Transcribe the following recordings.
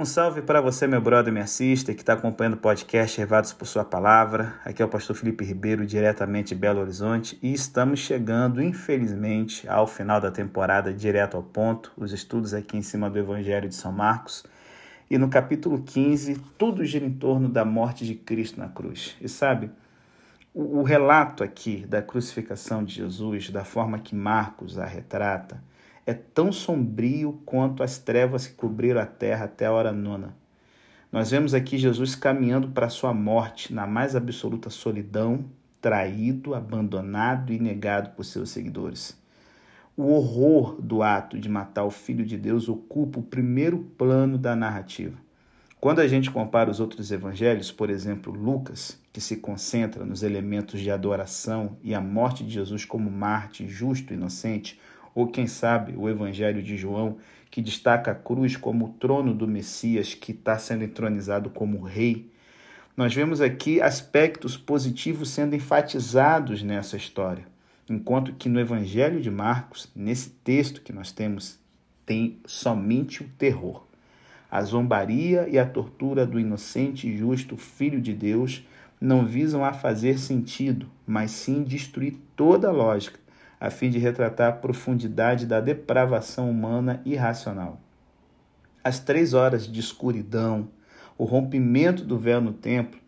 Um salve para você, meu brother, minha sister, que está acompanhando o podcast Revados por Sua Palavra. Aqui é o pastor Felipe Ribeiro, diretamente de Belo Horizonte, e estamos chegando, infelizmente, ao final da temporada, direto ao ponto, os estudos aqui em cima do Evangelho de São Marcos. E no capítulo 15, tudo gira em torno da morte de Cristo na cruz. E sabe, o, o relato aqui da crucificação de Jesus, da forma que Marcos a retrata, é tão sombrio quanto as trevas que cobriram a terra até a hora nona. Nós vemos aqui Jesus caminhando para a sua morte na mais absoluta solidão, traído, abandonado e negado por seus seguidores. O horror do ato de matar o Filho de Deus ocupa o primeiro plano da narrativa. Quando a gente compara os outros evangelhos, por exemplo, Lucas, que se concentra nos elementos de adoração e a morte de Jesus como Marte justo e inocente, ou quem sabe o Evangelho de João, que destaca a cruz como o trono do Messias que está sendo entronizado como rei. Nós vemos aqui aspectos positivos sendo enfatizados nessa história, enquanto que no Evangelho de Marcos, nesse texto que nós temos, tem somente o terror. A zombaria e a tortura do inocente e justo Filho de Deus não visam a fazer sentido, mas sim destruir toda a lógica a fim de retratar a profundidade da depravação humana irracional. As três horas de escuridão, o rompimento do véu no templo,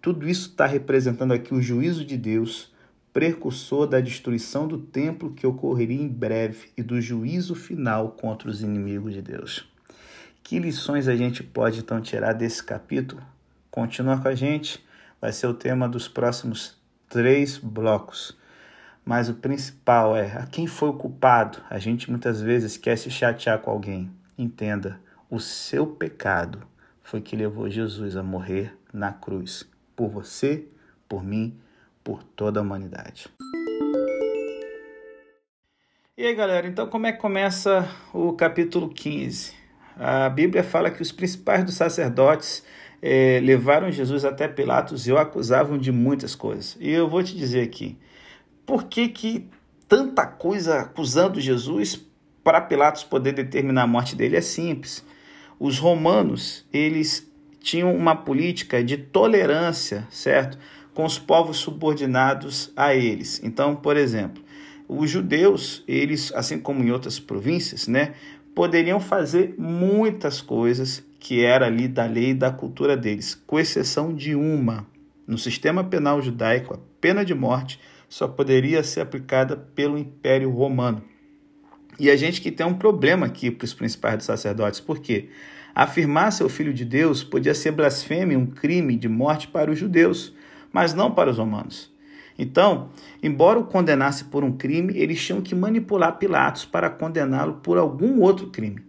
tudo isso está representando aqui o juízo de Deus, precursor da destruição do templo que ocorreria em breve e do juízo final contra os inimigos de Deus. Que lições a gente pode então tirar desse capítulo? Continua com a gente, vai ser o tema dos próximos três blocos. Mas o principal é a quem foi o culpado. A gente muitas vezes quer se chatear com alguém. Entenda, o seu pecado foi que levou Jesus a morrer na cruz. Por você, por mim, por toda a humanidade. E aí, galera, então como é que começa o capítulo 15? A Bíblia fala que os principais dos sacerdotes eh, levaram Jesus até Pilatos e o acusavam de muitas coisas. E eu vou te dizer aqui, por que, que tanta coisa acusando Jesus para Pilatos poder determinar a morte dele é simples. Os romanos, eles tinham uma política de tolerância, certo? Com os povos subordinados a eles. Então, por exemplo, os judeus, eles, assim como em outras províncias, né, poderiam fazer muitas coisas que era ali da lei e da cultura deles, com exceção de uma. No sistema penal judaico, a pena de morte só poderia ser aplicada pelo Império Romano. E a gente que tem um problema aqui para os principais dos sacerdotes, porque afirmar ser o filho de Deus podia ser blasfêmia, um crime de morte para os judeus, mas não para os romanos. Então, embora o condenasse por um crime, eles tinham que manipular Pilatos para condená-lo por algum outro crime.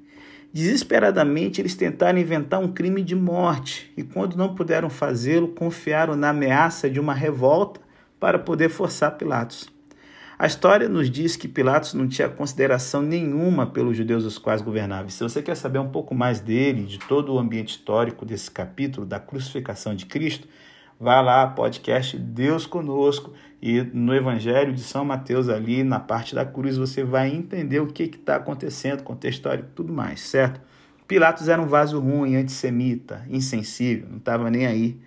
Desesperadamente, eles tentaram inventar um crime de morte e, quando não puderam fazê-lo, confiaram na ameaça de uma revolta para poder forçar Pilatos. A história nos diz que Pilatos não tinha consideração nenhuma pelos judeus os quais governava. Se você quer saber um pouco mais dele, de todo o ambiente histórico desse capítulo da crucificação de Cristo, vá lá, podcast Deus Conosco, e no Evangelho de São Mateus, ali na parte da cruz, você vai entender o que está acontecendo, contexto histórico e tudo mais, certo? Pilatos era um vaso ruim, antissemita, insensível, não estava nem aí.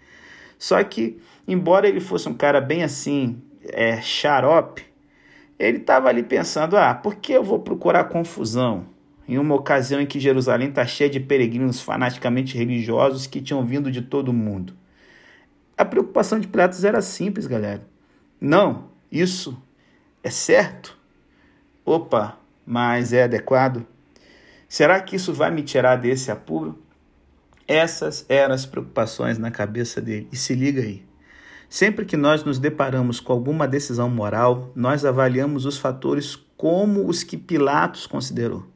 Só que, embora ele fosse um cara bem assim, é, xarope, ele estava ali pensando: ah, por que eu vou procurar confusão? Em uma ocasião em que Jerusalém está cheia de peregrinos fanaticamente religiosos que tinham vindo de todo mundo. A preocupação de Pilatos era simples, galera. Não, isso é certo? Opa, mas é adequado? Será que isso vai me tirar desse apuro? Essas eram as preocupações na cabeça dele. E se liga aí. Sempre que nós nos deparamos com alguma decisão moral, nós avaliamos os fatores como os que Pilatos considerou.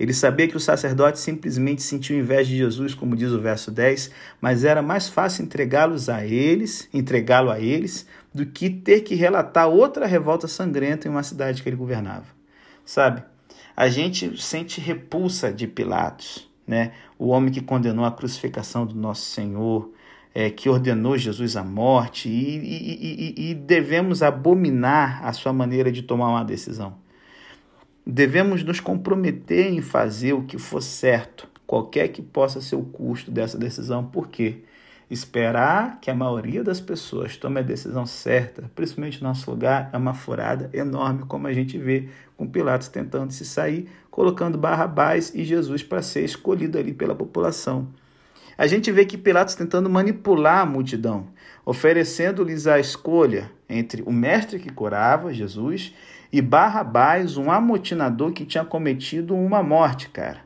Ele sabia que os sacerdotes simplesmente sentiam inveja de Jesus, como diz o verso 10, mas era mais fácil entregá-los a eles, entregá-lo a eles, do que ter que relatar outra revolta sangrenta em uma cidade que ele governava. Sabe? A gente sente repulsa de Pilatos né? o homem que condenou a crucificação do nosso Senhor, é, que ordenou Jesus à morte, e, e, e, e devemos abominar a sua maneira de tomar uma decisão. Devemos nos comprometer em fazer o que for certo qualquer que possa ser o custo dessa decisão. Por quê? Esperar que a maioria das pessoas tome a decisão certa, principalmente no nosso lugar, é uma furada enorme, como a gente vê com Pilatos tentando se sair, colocando Barrabás e Jesus para ser escolhido ali pela população. A gente vê que Pilatos tentando manipular a multidão, oferecendo-lhes a escolha entre o mestre que curava, Jesus, e Barrabás, um amotinador que tinha cometido uma morte, cara.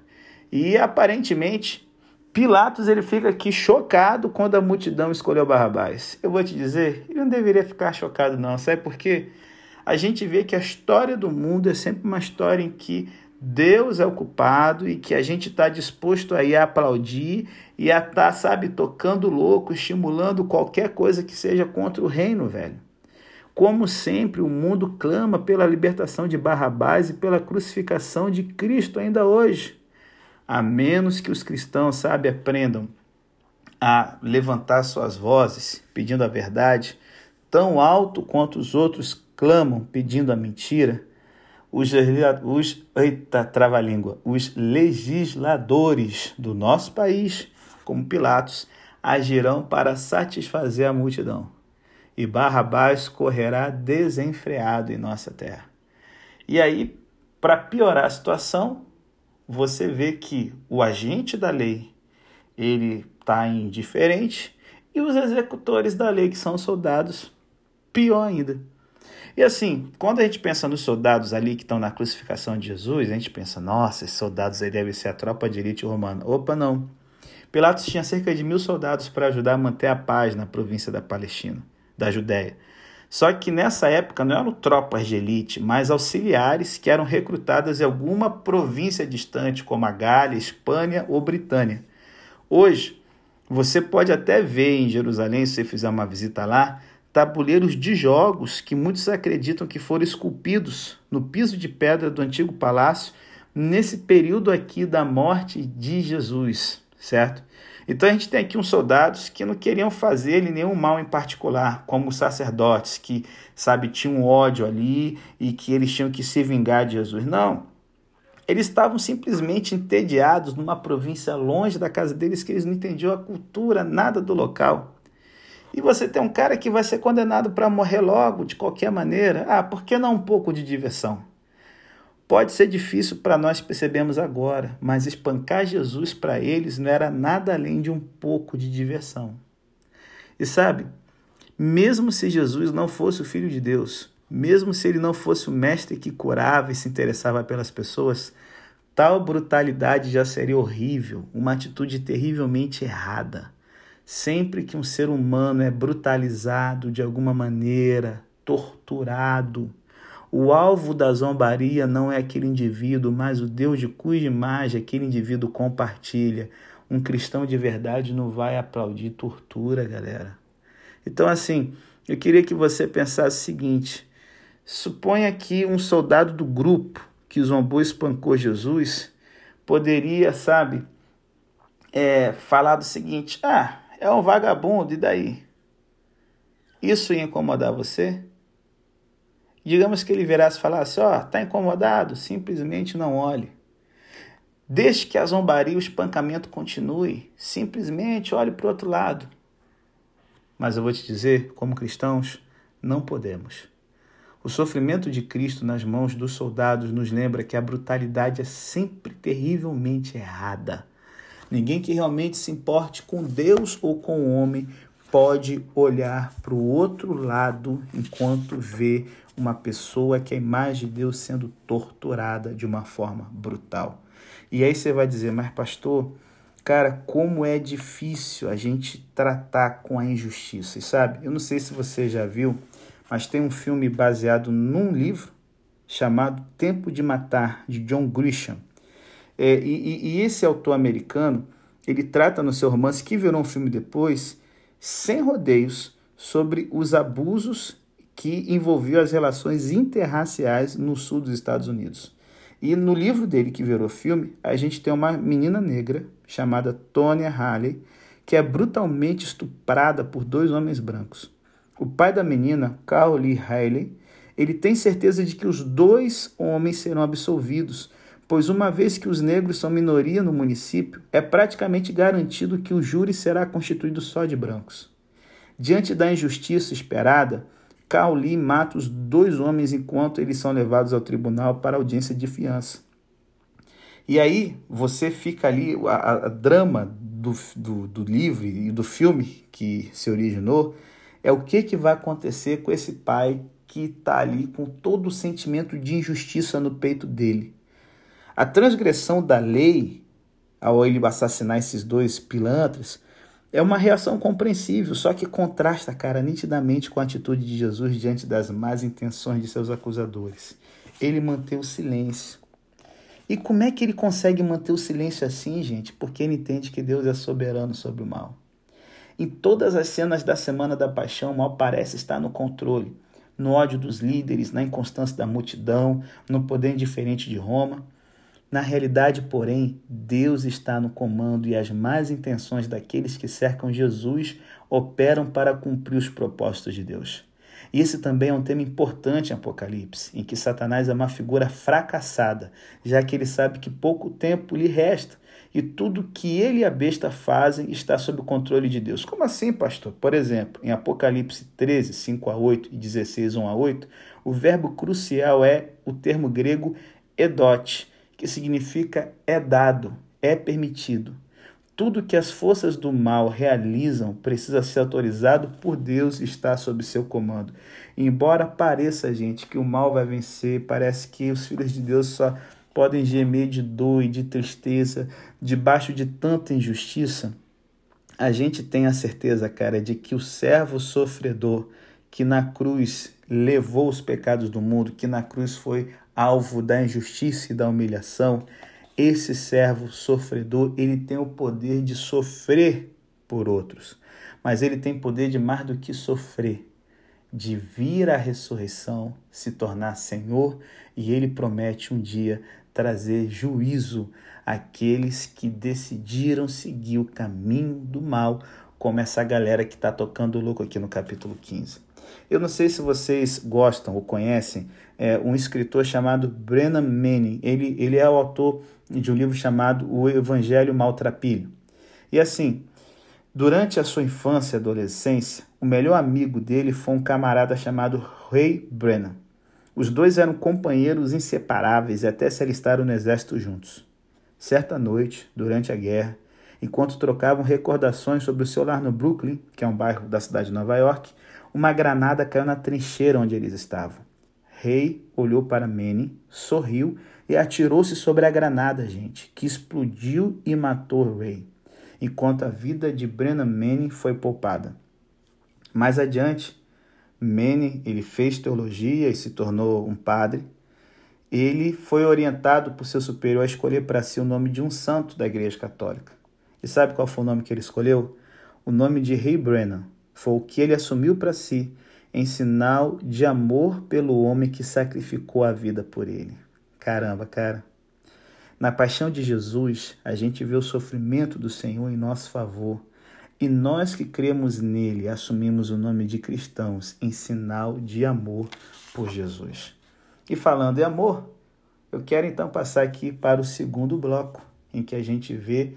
E aparentemente Pilatos ele fica aqui chocado quando a multidão escolheu Barrabás. Eu vou te dizer, ele não deveria ficar chocado não, sabe por quê? A gente vê que a história do mundo é sempre uma história em que Deus é o culpado e que a gente está disposto a ir a aplaudir e a estar, tá, sabe, tocando louco, estimulando qualquer coisa que seja contra o reino, velho. Como sempre, o mundo clama pela libertação de Barrabás e pela crucificação de Cristo ainda hoje a menos que os cristãos, sabe, aprendam a levantar suas vozes pedindo a verdade, tão alto quanto os outros clamam pedindo a mentira, os, os eita, trava-língua, os legisladores do nosso país, como Pilatos, agirão para satisfazer a multidão. E Barrabás correrá desenfreado em nossa terra. E aí, para piorar a situação, você vê que o agente da lei ele está indiferente e os executores da lei, que são os soldados, pior ainda. E assim, quando a gente pensa nos soldados ali que estão na crucificação de Jesus, a gente pensa, nossa, esses soldados aí devem ser a tropa de elite romana. Opa, não. Pilatos tinha cerca de mil soldados para ajudar a manter a paz na província da Palestina, da Judéia. Só que nessa época não eram tropas de elite, mas auxiliares que eram recrutadas em alguma província distante, como a Gália, Espanha ou Britânia. Hoje, você pode até ver em Jerusalém, se você fizer uma visita lá, tabuleiros de jogos que muitos acreditam que foram esculpidos no piso de pedra do antigo palácio nesse período aqui da morte de Jesus, certo? Então a gente tem aqui uns soldados que não queriam fazer ele nenhum mal em particular, como os sacerdotes que, sabe, tinham ódio ali e que eles tinham que se vingar de Jesus. Não. Eles estavam simplesmente entediados numa província longe da casa deles que eles não entendiam a cultura, nada do local. E você tem um cara que vai ser condenado para morrer logo, de qualquer maneira. Ah, por que não um pouco de diversão? Pode ser difícil para nós percebermos agora, mas espancar Jesus para eles não era nada além de um pouco de diversão. E sabe, mesmo se Jesus não fosse o Filho de Deus, mesmo se ele não fosse o mestre que curava e se interessava pelas pessoas, tal brutalidade já seria horrível, uma atitude terrivelmente errada. Sempre que um ser humano é brutalizado de alguma maneira, torturado, o alvo da zombaria não é aquele indivíduo, mas o Deus de cuja imagem aquele indivíduo compartilha. Um cristão de verdade não vai aplaudir tortura, galera. Então, assim, eu queria que você pensasse o seguinte: suponha que um soldado do grupo que zombou e espancou Jesus poderia, sabe, é, falar do seguinte: ah, é um vagabundo, e daí? Isso ia incomodar você? Digamos que ele virasse e falasse: Ó, oh, tá incomodado? Simplesmente não olhe. Deixe que a zombaria e o espancamento continue. Simplesmente olhe para o outro lado. Mas eu vou te dizer, como cristãos, não podemos. O sofrimento de Cristo nas mãos dos soldados nos lembra que a brutalidade é sempre terrivelmente errada. Ninguém que realmente se importe com Deus ou com o homem pode olhar para o outro lado enquanto vê uma pessoa que é a imagem de Deus sendo torturada de uma forma brutal. E aí você vai dizer, mas pastor, cara, como é difícil a gente tratar com a injustiça. E sabe, eu não sei se você já viu, mas tem um filme baseado num livro chamado Tempo de Matar, de John Grisham. É, e, e esse autor americano, ele trata no seu romance, que virou um filme depois, sem rodeios, sobre os abusos que envolveu as relações interraciais no sul dos Estados Unidos. E no livro dele, que virou filme, a gente tem uma menina negra chamada Tonya Halley, que é brutalmente estuprada por dois homens brancos. O pai da menina, Carl Lee Haley, ele tem certeza de que os dois homens serão absolvidos, pois uma vez que os negros são minoria no município, é praticamente garantido que o júri será constituído só de brancos. Diante da injustiça esperada, Cauli mata os dois homens enquanto eles são levados ao tribunal para audiência de fiança. E aí você fica ali, a, a drama do, do, do livro e do filme que se originou é o que, que vai acontecer com esse pai que está ali com todo o sentimento de injustiça no peito dele. A transgressão da lei, ao ele assassinar esses dois pilantras, é uma reação compreensível, só que contrasta, cara, nitidamente com a atitude de Jesus diante das más intenções de seus acusadores. Ele mantém o silêncio. E como é que ele consegue manter o silêncio assim, gente? Porque ele entende que Deus é soberano sobre o mal. Em todas as cenas da Semana da Paixão, o mal parece estar no controle, no ódio dos líderes, na inconstância da multidão, no poder indiferente de Roma. Na realidade, porém, Deus está no comando e as más intenções daqueles que cercam Jesus operam para cumprir os propósitos de Deus. Esse também é um tema importante em Apocalipse, em que Satanás é uma figura fracassada, já que ele sabe que pouco tempo lhe resta e tudo que ele e a besta fazem está sob o controle de Deus. Como assim, pastor? Por exemplo, em Apocalipse 13, 5 a 8 e 16, 1 a 8, o verbo crucial é o termo grego edote, que significa é dado, é permitido. Tudo que as forças do mal realizam precisa ser autorizado por Deus e está sob seu comando. Embora pareça, gente, que o mal vai vencer, parece que os filhos de Deus só podem gemer de dor e de tristeza debaixo de tanta injustiça, a gente tem a certeza, cara, de que o servo sofredor que na cruz levou os pecados do mundo, que na cruz foi alvo da injustiça e da humilhação, esse servo sofredor, ele tem o poder de sofrer por outros, mas ele tem poder de mais do que sofrer, de vir à ressurreição, se tornar Senhor, e ele promete um dia trazer juízo àqueles que decidiram seguir o caminho do mal, como essa galera que está tocando louco aqui no capítulo 15. Eu não sei se vocês gostam ou conhecem é, um escritor chamado Brennan Manning. Ele, ele é o autor de um livro chamado O Evangelho Maltrapilho. E assim, durante a sua infância e adolescência, o melhor amigo dele foi um camarada chamado Ray Brennan. Os dois eram companheiros inseparáveis e até se alistaram no exército juntos. Certa noite, durante a guerra, enquanto trocavam recordações sobre o seu lar no Brooklyn, que é um bairro da cidade de Nova York, uma granada caiu na trincheira onde eles estavam. Rei olhou para Manny, sorriu e atirou-se sobre a granada, gente, que explodiu e matou Ray, enquanto a vida de Brennan Manning foi poupada. Mais adiante, Manning ele fez teologia e se tornou um padre. Ele foi orientado por seu superior a escolher para si o nome de um santo da Igreja Católica. E sabe qual foi o nome que ele escolheu? O nome de Rei Brennan, foi o que ele assumiu para si, em sinal de amor pelo homem que sacrificou a vida por ele. Caramba, cara. Na paixão de Jesus, a gente vê o sofrimento do Senhor em nosso favor. E nós que cremos nele assumimos o nome de cristãos em sinal de amor por Jesus. E falando em amor, eu quero então passar aqui para o segundo bloco, em que a gente vê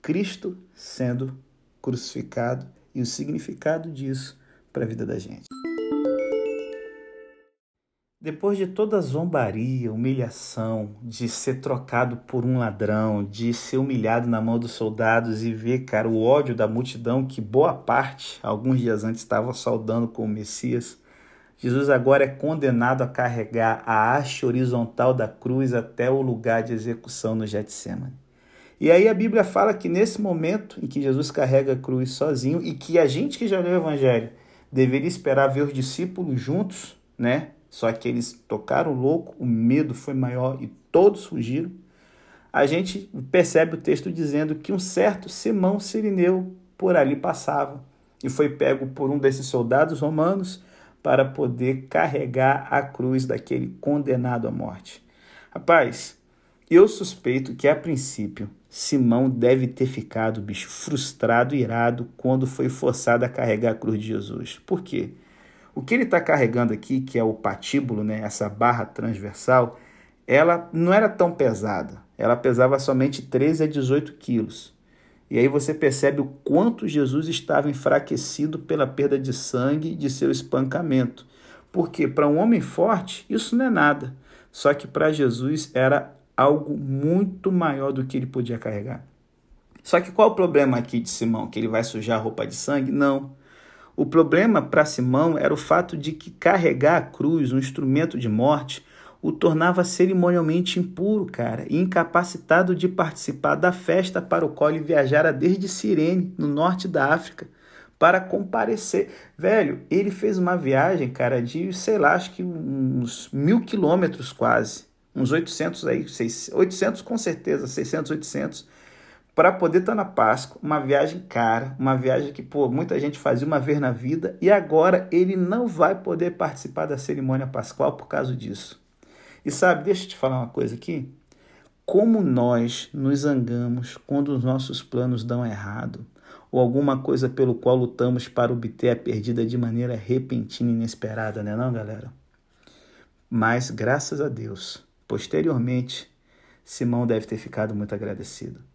Cristo sendo crucificado e o significado disso para a vida da gente. Depois de toda a zombaria, humilhação, de ser trocado por um ladrão, de ser humilhado na mão dos soldados e ver, cara, o ódio da multidão que boa parte, alguns dias antes, estava saudando com o Messias, Jesus agora é condenado a carregar a haste horizontal da cruz até o lugar de execução no Getsemane. E aí a Bíblia fala que nesse momento em que Jesus carrega a cruz sozinho e que a gente que já leu o Evangelho deveria esperar ver os discípulos juntos, né? Só que eles tocaram louco, o medo foi maior e todos fugiram. A gente percebe o texto dizendo que um certo Simão Sirineu por ali passava e foi pego por um desses soldados romanos para poder carregar a cruz daquele condenado à morte. Rapaz, eu suspeito que a princípio Simão deve ter ficado, bicho, frustrado e irado quando foi forçado a carregar a cruz de Jesus. Por quê? O que ele está carregando aqui, que é o patíbulo, né, essa barra transversal, ela não era tão pesada. Ela pesava somente 13 a 18 quilos. E aí você percebe o quanto Jesus estava enfraquecido pela perda de sangue de seu espancamento. Porque para um homem forte, isso não é nada. Só que para Jesus era algo muito maior do que ele podia carregar. Só que qual o problema aqui de Simão? Que ele vai sujar a roupa de sangue? Não. O problema para Simão era o fato de que carregar a cruz, um instrumento de morte, o tornava cerimonialmente impuro, cara, e incapacitado de participar da festa para o qual ele viajara desde Cirene, no norte da África, para comparecer. Velho, ele fez uma viagem, cara, de, sei lá, acho que uns mil quilômetros quase, uns 800 aí, 800 com certeza, 600, 800, para poder estar tá na Páscoa, uma viagem cara, uma viagem que pô, muita gente fazia uma vez na vida e agora ele não vai poder participar da cerimônia pascual por causa disso. E sabe, deixa eu te falar uma coisa aqui. Como nós nos zangamos quando os nossos planos dão errado, ou alguma coisa pelo qual lutamos para obter a perdida de maneira repentina e inesperada, né, não, galera? Mas graças a Deus, posteriormente, Simão deve ter ficado muito agradecido.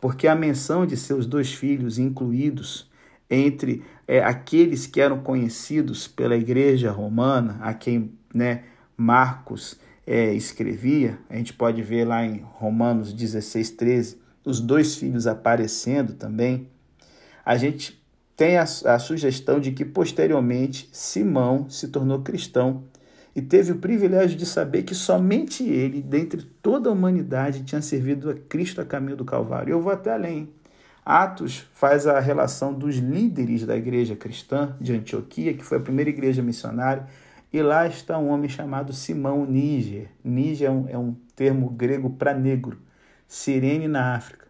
Porque a menção de seus dois filhos incluídos entre é, aqueles que eram conhecidos pela igreja romana, a quem né, Marcos é, escrevia, a gente pode ver lá em Romanos 16, 13, os dois filhos aparecendo também, a gente tem a, a sugestão de que posteriormente Simão se tornou cristão e teve o privilégio de saber que somente ele, dentre toda a humanidade, tinha servido a Cristo a caminho do Calvário. Eu vou até além. Atos faz a relação dos líderes da igreja cristã de Antioquia, que foi a primeira igreja missionária, e lá está um homem chamado Simão Níger. Níger é um, é um termo grego para negro. Sirene na África.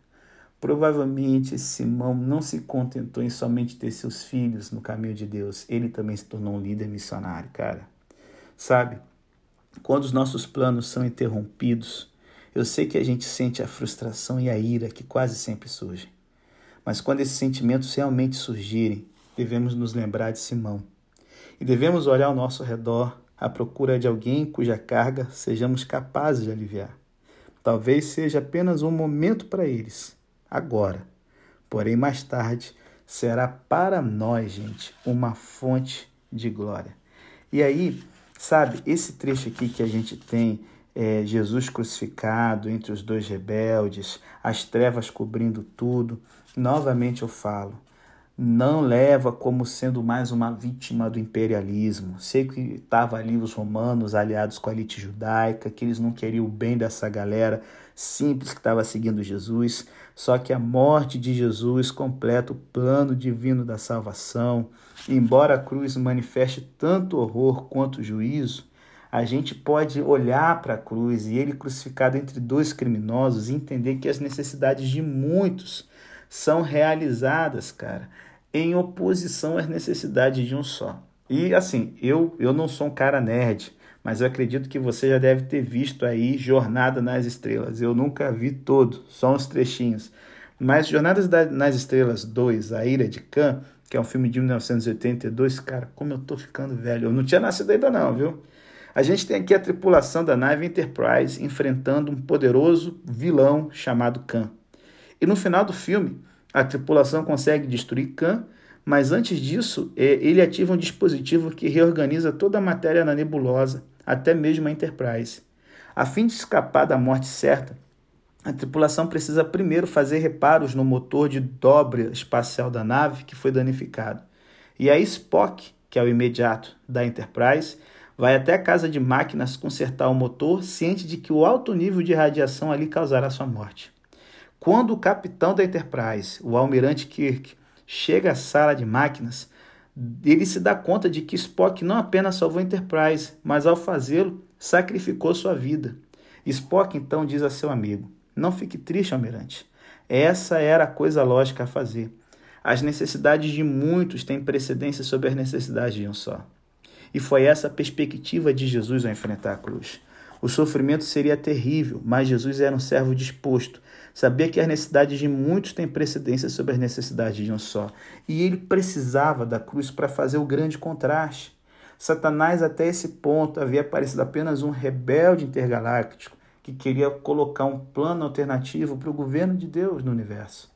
Provavelmente Simão não se contentou em somente ter seus filhos no caminho de Deus. Ele também se tornou um líder missionário, cara. Sabe? Quando os nossos planos são interrompidos, eu sei que a gente sente a frustração e a ira que quase sempre surgem. Mas quando esses sentimentos realmente surgirem, devemos nos lembrar de Simão e devemos olhar ao nosso redor à procura de alguém cuja carga sejamos capazes de aliviar. Talvez seja apenas um momento para eles, agora. Porém, mais tarde será para nós, gente, uma fonte de glória. E aí, sabe, esse trecho aqui que a gente tem é, Jesus crucificado entre os dois rebeldes, as trevas cobrindo tudo. Novamente eu falo, não leva como sendo mais uma vítima do imperialismo. Sei que estava ali os romanos aliados com a elite judaica, que eles não queriam o bem dessa galera simples que estava seguindo Jesus. Só que a morte de Jesus completa o plano divino da salvação. Embora a cruz manifeste tanto horror quanto juízo, a gente pode olhar para a cruz e ele crucificado entre dois criminosos e entender que as necessidades de muitos são realizadas, cara em oposição às necessidades de um só. E assim, eu, eu não sou um cara nerd, mas eu acredito que você já deve ter visto aí Jornada nas Estrelas. Eu nunca vi todo, só uns trechinhos. Mas Jornadas nas Estrelas 2, A Ira de Khan, que é um filme de 1982, cara, como eu tô ficando velho. Eu não tinha nascido ainda não, viu? A gente tem aqui a tripulação da nave Enterprise enfrentando um poderoso vilão chamado Khan. E no final do filme, a tripulação consegue destruir Khan, mas antes disso, é, ele ativa um dispositivo que reorganiza toda a matéria na nebulosa, até mesmo a Enterprise. A fim de escapar da morte certa, a tripulação precisa primeiro fazer reparos no motor de dobra espacial da nave que foi danificado. E aí Spock, que é o imediato da Enterprise, vai até a casa de máquinas consertar o motor, ciente de que o alto nível de radiação ali causará sua morte. Quando o capitão da Enterprise, o almirante Kirk, chega à sala de máquinas, ele se dá conta de que Spock não apenas salvou Enterprise, mas ao fazê-lo, sacrificou sua vida. Spock então diz a seu amigo: Não fique triste, almirante. Essa era a coisa lógica a fazer. As necessidades de muitos têm precedência sobre as necessidades de um só. E foi essa a perspectiva de Jesus ao enfrentar a cruz. O sofrimento seria terrível, mas Jesus era um servo disposto. Sabia que as necessidades de muitos têm precedência sobre as necessidades de um só. E ele precisava da cruz para fazer o grande contraste. Satanás, até esse ponto, havia aparecido apenas um rebelde intergaláctico que queria colocar um plano alternativo para o governo de Deus no universo.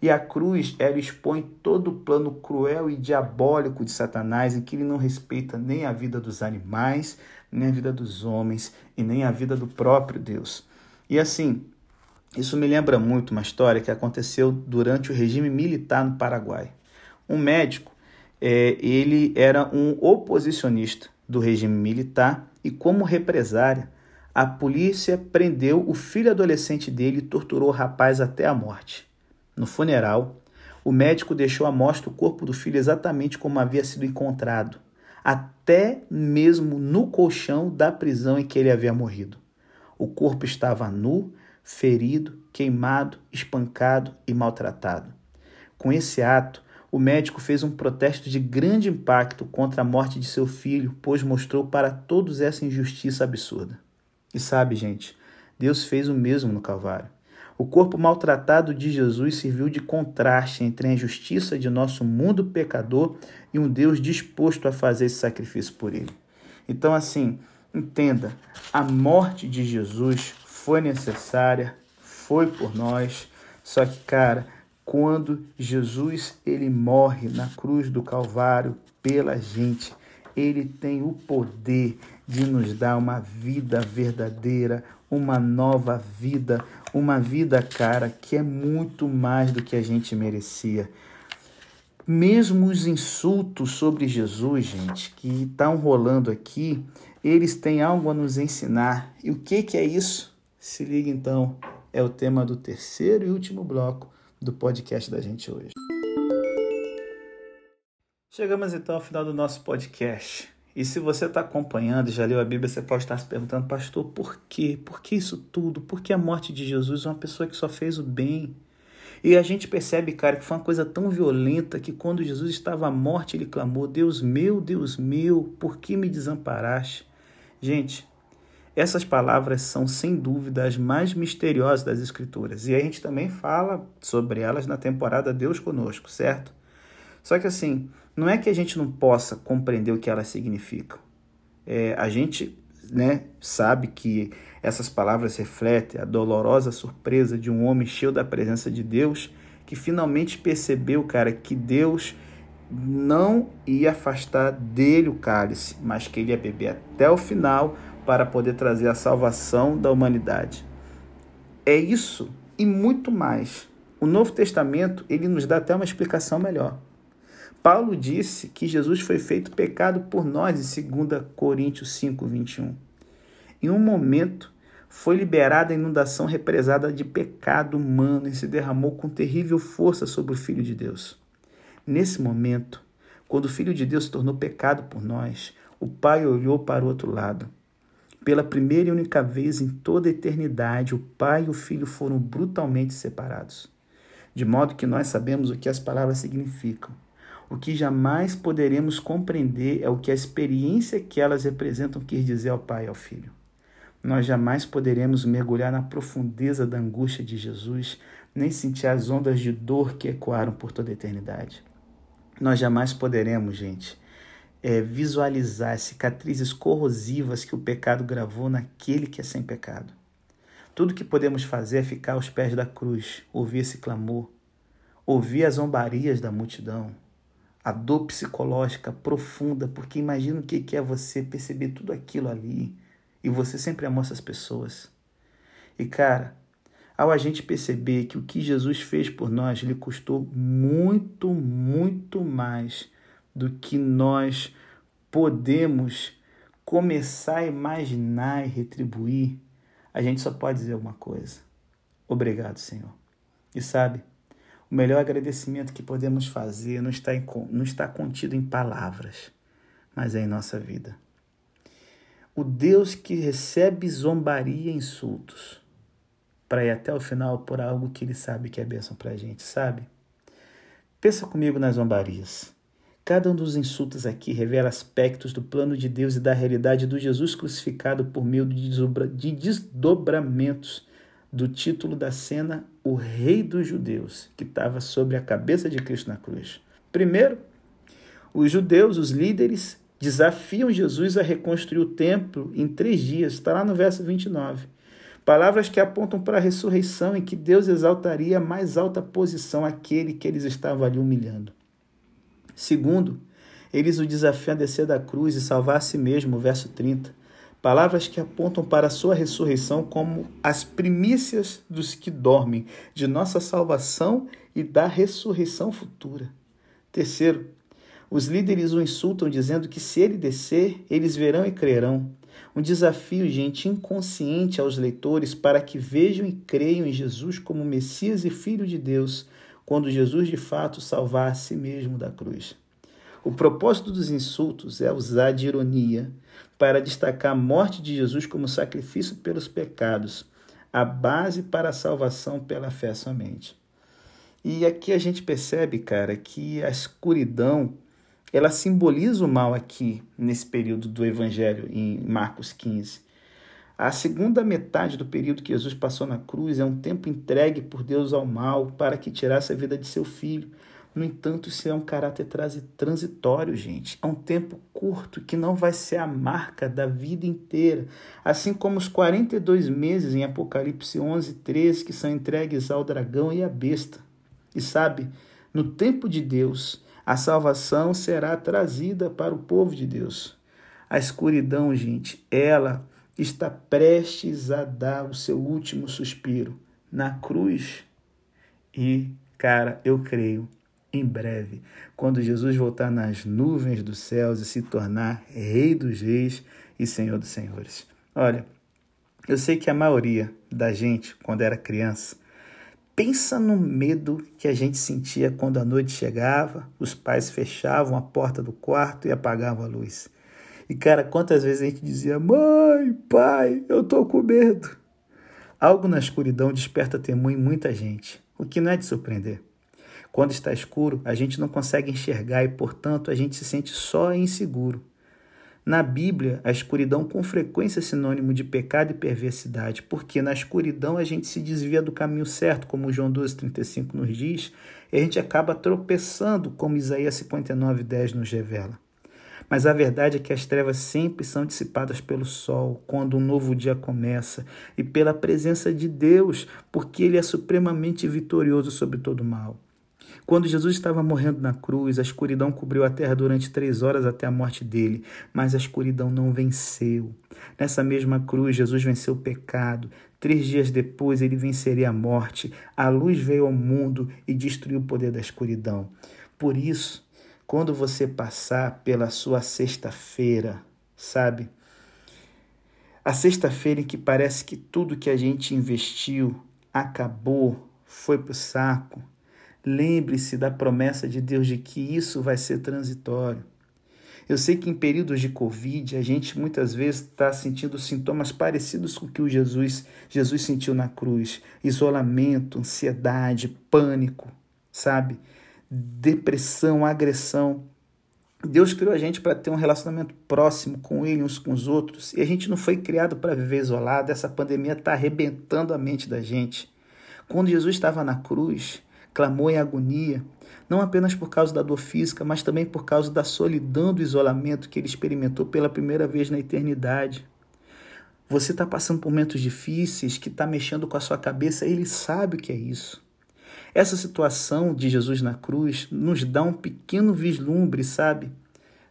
E a cruz, ela expõe todo o plano cruel e diabólico de Satanás, em que ele não respeita nem a vida dos animais, nem a vida dos homens e nem a vida do próprio Deus. E assim, isso me lembra muito uma história que aconteceu durante o regime militar no Paraguai. Um médico, é, ele era um oposicionista do regime militar e, como represária, a polícia prendeu o filho adolescente dele e torturou o rapaz até a morte. No funeral, o médico deixou à mostra o corpo do filho exatamente como havia sido encontrado, até mesmo no colchão da prisão em que ele havia morrido. O corpo estava nu, ferido, queimado, espancado e maltratado. Com esse ato, o médico fez um protesto de grande impacto contra a morte de seu filho, pois mostrou para todos essa injustiça absurda. E sabe, gente, Deus fez o mesmo no Calvário. O corpo maltratado de Jesus serviu de contraste entre a injustiça de nosso mundo pecador e um Deus disposto a fazer esse sacrifício por ele. Então, assim, entenda: a morte de Jesus foi necessária, foi por nós, só que, cara, quando Jesus ele morre na cruz do Calvário pela gente, ele tem o poder de nos dar uma vida verdadeira, uma nova vida, uma vida, cara, que é muito mais do que a gente merecia. Mesmo os insultos sobre Jesus, gente, que estão rolando aqui, eles têm algo a nos ensinar. E o que, que é isso? Se liga então, é o tema do terceiro e último bloco do podcast da gente hoje. Chegamos então ao final do nosso podcast. E se você está acompanhando e já leu a Bíblia, você pode estar se perguntando, pastor, por quê? Por que isso tudo? Por que a morte de Jesus uma pessoa que só fez o bem? E a gente percebe, cara, que foi uma coisa tão violenta que quando Jesus estava à morte, ele clamou: Deus meu, Deus meu, por que me desamparaste? Gente, essas palavras são sem dúvida as mais misteriosas das Escrituras. E a gente também fala sobre elas na temporada Deus Conosco, certo? Só que assim, não é que a gente não possa compreender o que elas significam. É, a gente né, sabe que essas palavras refletem a dolorosa surpresa de um homem cheio da presença de Deus que finalmente percebeu, cara, que Deus não ia afastar dele o cálice, mas que ele ia beber até o final para poder trazer a salvação da humanidade. É isso e muito mais. O Novo Testamento ele nos dá até uma explicação melhor. Paulo disse que Jesus foi feito pecado por nós em 2 Coríntios 5, 21. Em um momento, foi liberada a inundação represada de pecado humano e se derramou com terrível força sobre o Filho de Deus. Nesse momento, quando o Filho de Deus se tornou pecado por nós, o Pai olhou para o outro lado. Pela primeira e única vez em toda a eternidade, o Pai e o Filho foram brutalmente separados. De modo que nós sabemos o que as palavras significam. O que jamais poderemos compreender é o que a experiência que elas representam quer dizer ao Pai e ao Filho. Nós jamais poderemos mergulhar na profundeza da angústia de Jesus, nem sentir as ondas de dor que ecoaram por toda a eternidade. Nós jamais poderemos, gente, é, visualizar as cicatrizes corrosivas que o pecado gravou naquele que é sem pecado. Tudo que podemos fazer é ficar aos pés da cruz, ouvir esse clamor, ouvir as zombarias da multidão, a dor psicológica profunda, porque imagina o que é você perceber tudo aquilo ali e você sempre amou essas pessoas. E cara, ao a gente perceber que o que Jesus fez por nós lhe custou muito, muito mais do que nós podemos começar a imaginar e retribuir, a gente só pode dizer uma coisa: obrigado, Senhor. E sabe, o melhor agradecimento que podemos fazer não está, em, não está contido em palavras, mas é em nossa vida. O Deus que recebe zombaria e insultos para ir até o final por algo que ele sabe que é bênção para a gente, sabe? Pensa comigo nas zombarias. Cada um dos insultos aqui revela aspectos do plano de Deus e da realidade do Jesus crucificado por meio de desdobramentos do título da cena O Rei dos Judeus, que estava sobre a cabeça de Cristo na cruz. Primeiro, os judeus, os líderes, desafiam Jesus a reconstruir o templo em três dias, está lá no verso 29. Palavras que apontam para a ressurreição em que Deus exaltaria a mais alta posição aquele que eles estavam ali humilhando. Segundo, eles o desafiam a descer da cruz e salvar a si mesmo, verso 30. Palavras que apontam para a sua ressurreição como as primícias dos que dormem, de nossa salvação e da ressurreição futura. Terceiro, os líderes o insultam dizendo que se ele descer, eles verão e crerão. Um desafio, gente, inconsciente aos leitores para que vejam e creiam em Jesus como Messias e Filho de Deus, quando Jesus de fato salvar a si mesmo da cruz. O propósito dos insultos é usar de ironia para destacar a morte de Jesus como sacrifício pelos pecados, a base para a salvação pela fé somente. E aqui a gente percebe, cara, que a escuridão ela simboliza o mal aqui nesse período do evangelho em Marcos 15. A segunda metade do período que Jesus passou na cruz é um tempo entregue por Deus ao mal para que tirasse a vida de seu filho. No entanto, isso é um caráter transitório, gente. É um tempo curto que não vai ser a marca da vida inteira. Assim como os 42 meses em Apocalipse 11, 13, que são entregues ao dragão e à besta. E sabe, no tempo de Deus, a salvação será trazida para o povo de Deus. A escuridão, gente, ela está prestes a dar o seu último suspiro na cruz. E, cara, eu creio em breve, quando Jesus voltar nas nuvens dos céus e se tornar Rei dos Reis e Senhor dos Senhores. Olha, eu sei que a maioria da gente, quando era criança, pensa no medo que a gente sentia quando a noite chegava, os pais fechavam a porta do quarto e apagavam a luz. E cara, quantas vezes a gente dizia: Mãe, pai, eu tô com medo. Algo na escuridão desperta temor em muita gente, o que não é de surpreender. Quando está escuro, a gente não consegue enxergar e, portanto, a gente se sente só e inseguro. Na Bíblia, a escuridão com frequência é sinônimo de pecado e perversidade, porque na escuridão a gente se desvia do caminho certo, como João 12,35 nos diz, e a gente acaba tropeçando, como Isaías 59,10 nos revela. Mas a verdade é que as trevas sempre são dissipadas pelo sol, quando um novo dia começa, e pela presença de Deus, porque Ele é supremamente vitorioso sobre todo mal. Quando Jesus estava morrendo na cruz, a escuridão cobriu a terra durante três horas até a morte dele, mas a escuridão não venceu. Nessa mesma cruz, Jesus venceu o pecado. Três dias depois, ele venceria a morte. A luz veio ao mundo e destruiu o poder da escuridão. Por isso, quando você passar pela sua sexta-feira, sabe? A sexta-feira em que parece que tudo que a gente investiu acabou, foi para o saco, Lembre-se da promessa de Deus de que isso vai ser transitório. Eu sei que em períodos de Covid a gente muitas vezes está sentindo sintomas parecidos com o que o Jesus, Jesus sentiu na cruz: isolamento, ansiedade, pânico, sabe? Depressão, agressão. Deus criou a gente para ter um relacionamento próximo com Ele, uns com os outros, e a gente não foi criado para viver isolado. Essa pandemia está arrebentando a mente da gente. Quando Jesus estava na cruz, clamou em agonia, não apenas por causa da dor física, mas também por causa da solidão do isolamento que ele experimentou pela primeira vez na eternidade. Você está passando por momentos difíceis, que está mexendo com a sua cabeça, ele sabe o que é isso. Essa situação de Jesus na cruz nos dá um pequeno vislumbre, sabe?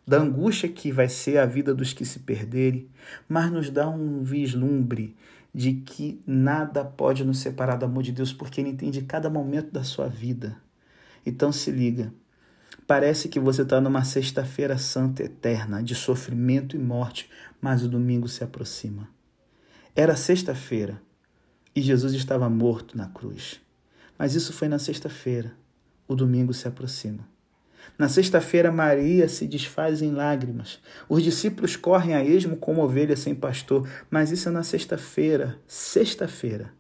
Da angústia que vai ser a vida dos que se perderem, mas nos dá um vislumbre de que nada pode nos separar do amor de Deus, porque Ele entende cada momento da sua vida. Então se liga. Parece que você está numa sexta-feira santa eterna de sofrimento e morte, mas o domingo se aproxima. Era sexta-feira e Jesus estava morto na cruz. Mas isso foi na sexta-feira. O domingo se aproxima. Na sexta-feira, Maria se desfaz em lágrimas. Os discípulos correm a esmo como ovelhas sem pastor, mas isso é na sexta-feira. Sexta-feira,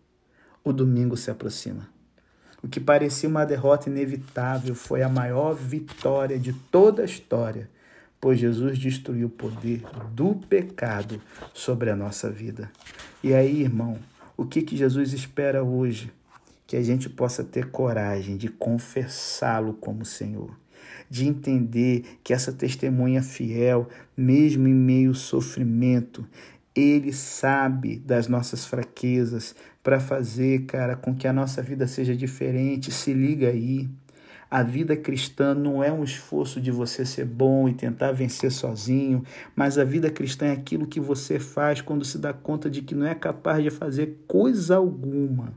o domingo se aproxima. O que parecia uma derrota inevitável foi a maior vitória de toda a história, pois Jesus destruiu o poder do pecado sobre a nossa vida. E aí, irmão, o que, que Jesus espera hoje? Que a gente possa ter coragem de confessá-lo como Senhor de entender que essa testemunha fiel, mesmo em meio ao sofrimento, Ele sabe das nossas fraquezas para fazer, cara, com que a nossa vida seja diferente. Se liga aí. A vida cristã não é um esforço de você ser bom e tentar vencer sozinho, mas a vida cristã é aquilo que você faz quando se dá conta de que não é capaz de fazer coisa alguma.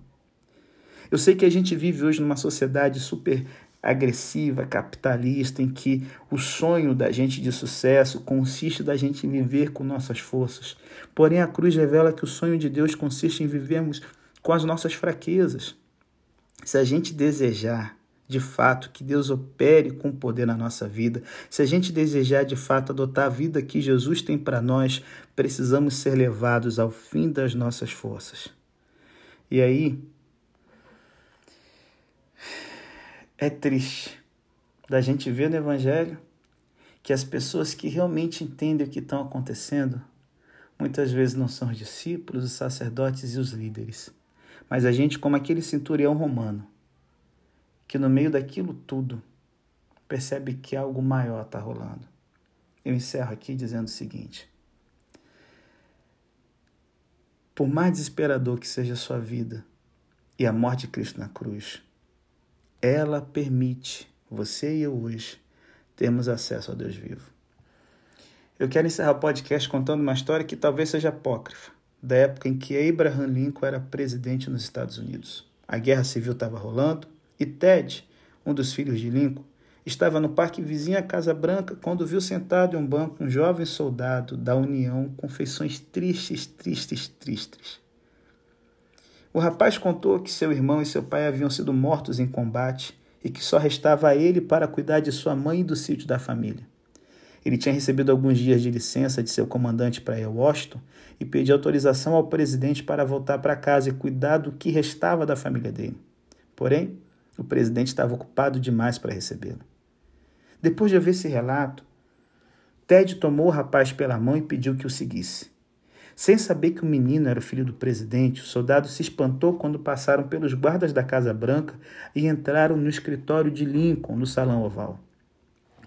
Eu sei que a gente vive hoje numa sociedade super agressiva, capitalista, em que o sonho da gente de sucesso consiste da gente viver com nossas forças. Porém, a cruz revela que o sonho de Deus consiste em vivermos com as nossas fraquezas. Se a gente desejar de fato que Deus opere com poder na nossa vida, se a gente desejar de fato adotar a vida que Jesus tem para nós, precisamos ser levados ao fim das nossas forças. E aí, é triste da gente ver no Evangelho que as pessoas que realmente entendem o que estão acontecendo muitas vezes não são os discípulos, os sacerdotes e os líderes, mas a gente, como aquele centurião romano, que no meio daquilo tudo percebe que algo maior está rolando. Eu encerro aqui dizendo o seguinte: por mais desesperador que seja a sua vida e a morte de Cristo na cruz, ela permite você e eu hoje termos acesso a Deus vivo. Eu quero encerrar o podcast contando uma história que talvez seja apócrifa, da época em que Abraham Lincoln era presidente nos Estados Unidos. A guerra civil estava rolando e Ted, um dos filhos de Lincoln, estava no parque vizinho à Casa Branca quando viu sentado em um banco um jovem soldado da União com feições tristes, tristes, tristes. O rapaz contou que seu irmão e seu pai haviam sido mortos em combate e que só restava a ele para cuidar de sua mãe e do sítio da família. Ele tinha recebido alguns dias de licença de seu comandante para Washington e pediu autorização ao presidente para voltar para casa e cuidar do que restava da família dele. Porém, o presidente estava ocupado demais para recebê-lo. Depois de ouvir esse relato, Ted tomou o rapaz pela mão e pediu que o seguisse. Sem saber que o menino era o filho do presidente, o soldado se espantou quando passaram pelos guardas da Casa Branca e entraram no escritório de Lincoln, no salão oval.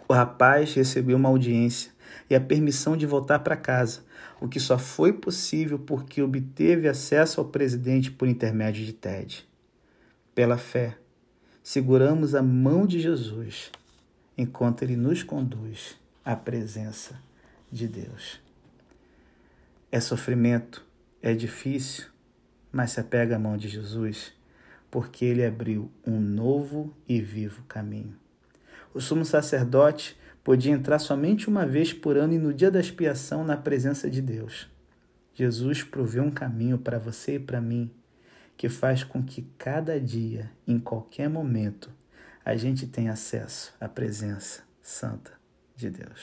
O rapaz recebeu uma audiência e a permissão de voltar para casa, o que só foi possível porque obteve acesso ao presidente por intermédio de Ted. Pela fé, seguramos a mão de Jesus enquanto ele nos conduz à presença de Deus. É sofrimento, é difícil, mas se apega à mão de Jesus, porque ele abriu um novo e vivo caminho. O sumo sacerdote podia entrar somente uma vez por ano e no dia da expiação na presença de Deus. Jesus proveu um caminho para você e para mim que faz com que cada dia, em qualquer momento, a gente tenha acesso à presença santa de Deus.